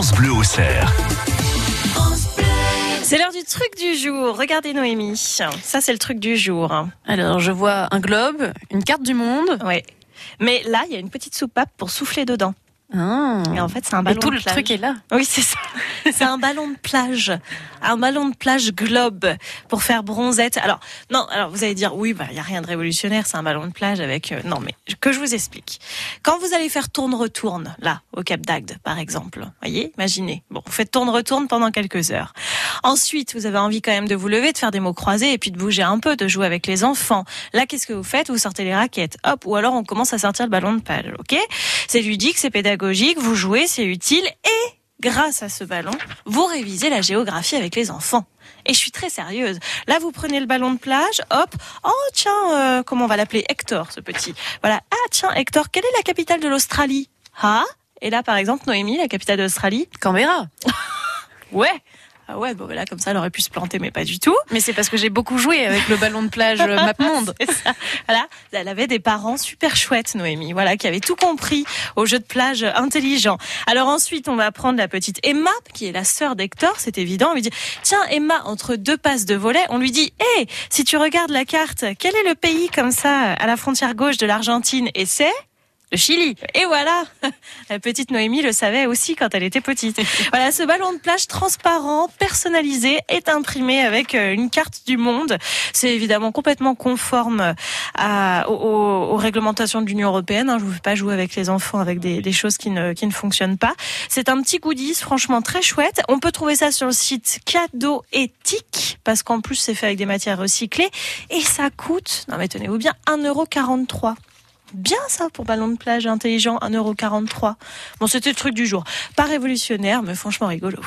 France Bleu au cerf. C'est l'heure du truc du jour. Regardez Noémie. Ça, c'est le truc du jour. Alors, je vois un globe, une carte du monde. Ouais. Mais là, il y a une petite soupape pour souffler dedans. Ah. Et en fait, c'est un Et ballon tout de le plage. truc est là. Oui, c'est ça. C'est un ballon de plage. Un ballon de plage globe pour faire bronzette. Alors, non, alors vous allez dire, oui, bah, il n'y a rien de révolutionnaire, c'est un ballon de plage avec... euh, non, mais que je vous explique. Quand vous allez faire tourne-retourne, là, au Cap d'Agde, par exemple, voyez, imaginez. Bon, vous faites tourne-retourne pendant quelques heures. Ensuite, vous avez envie quand même de vous lever, de faire des mots croisés et puis de bouger un peu, de jouer avec les enfants. Là, qu'est-ce que vous faites? Vous sortez les raquettes, hop, ou alors on commence à sortir le ballon de plage, ok? C'est ludique, c'est pédagogique, vous jouez, c'est utile et grâce à ce ballon, vous révisez la géographie avec les enfants. Et je suis très sérieuse. Là, vous prenez le ballon de plage, hop. Oh, tiens, euh, comment on va l'appeler Hector, ce petit. Voilà. Ah, tiens, Hector, quelle est la capitale de l'Australie? Ah? Et là, par exemple, Noémie, la capitale d'Australie Canberra. Ouais. Ah ouais, bon, là, comme ça, elle aurait pu se planter, mais pas du tout. Mais c'est parce que j'ai beaucoup joué avec le ballon de plage euh, MapMonde. Ça. Voilà, elle avait des parents super chouettes, Noémie, voilà, qui avaient tout compris au jeu de plage intelligent. Alors ensuite, on va prendre la petite Emma, qui est la sœur d'Hector, c'est évident. On lui dit, tiens, Emma, entre deux passes de volet, on lui dit, hé, si tu regardes la carte, quel est le pays comme ça à la frontière gauche de l'Argentine? Et c'est le Chili. Et voilà, la petite Noémie le savait aussi quand elle était petite. Voilà, ce ballon de plage transparent, personnalisé, est imprimé avec euh, une carte du monde. C'est évidemment complètement conforme à, aux, réglementations de l'Union européenne. hein. Je vous fais pas jouer avec les enfants avec des, des choses qui ne, qui ne fonctionnent pas. C'est un petit goodies, franchement très chouette. On peut trouver ça sur le site Cadeau Éthique, parce qu'en plus c'est fait avec des matières recyclées. Et ça coûte, non mais tenez-vous bien, 1,43€. Bien ça pour ballon de plage intelligent, 1,43€. Bon, c'était le truc du jour. Pas révolutionnaire, mais franchement rigolo.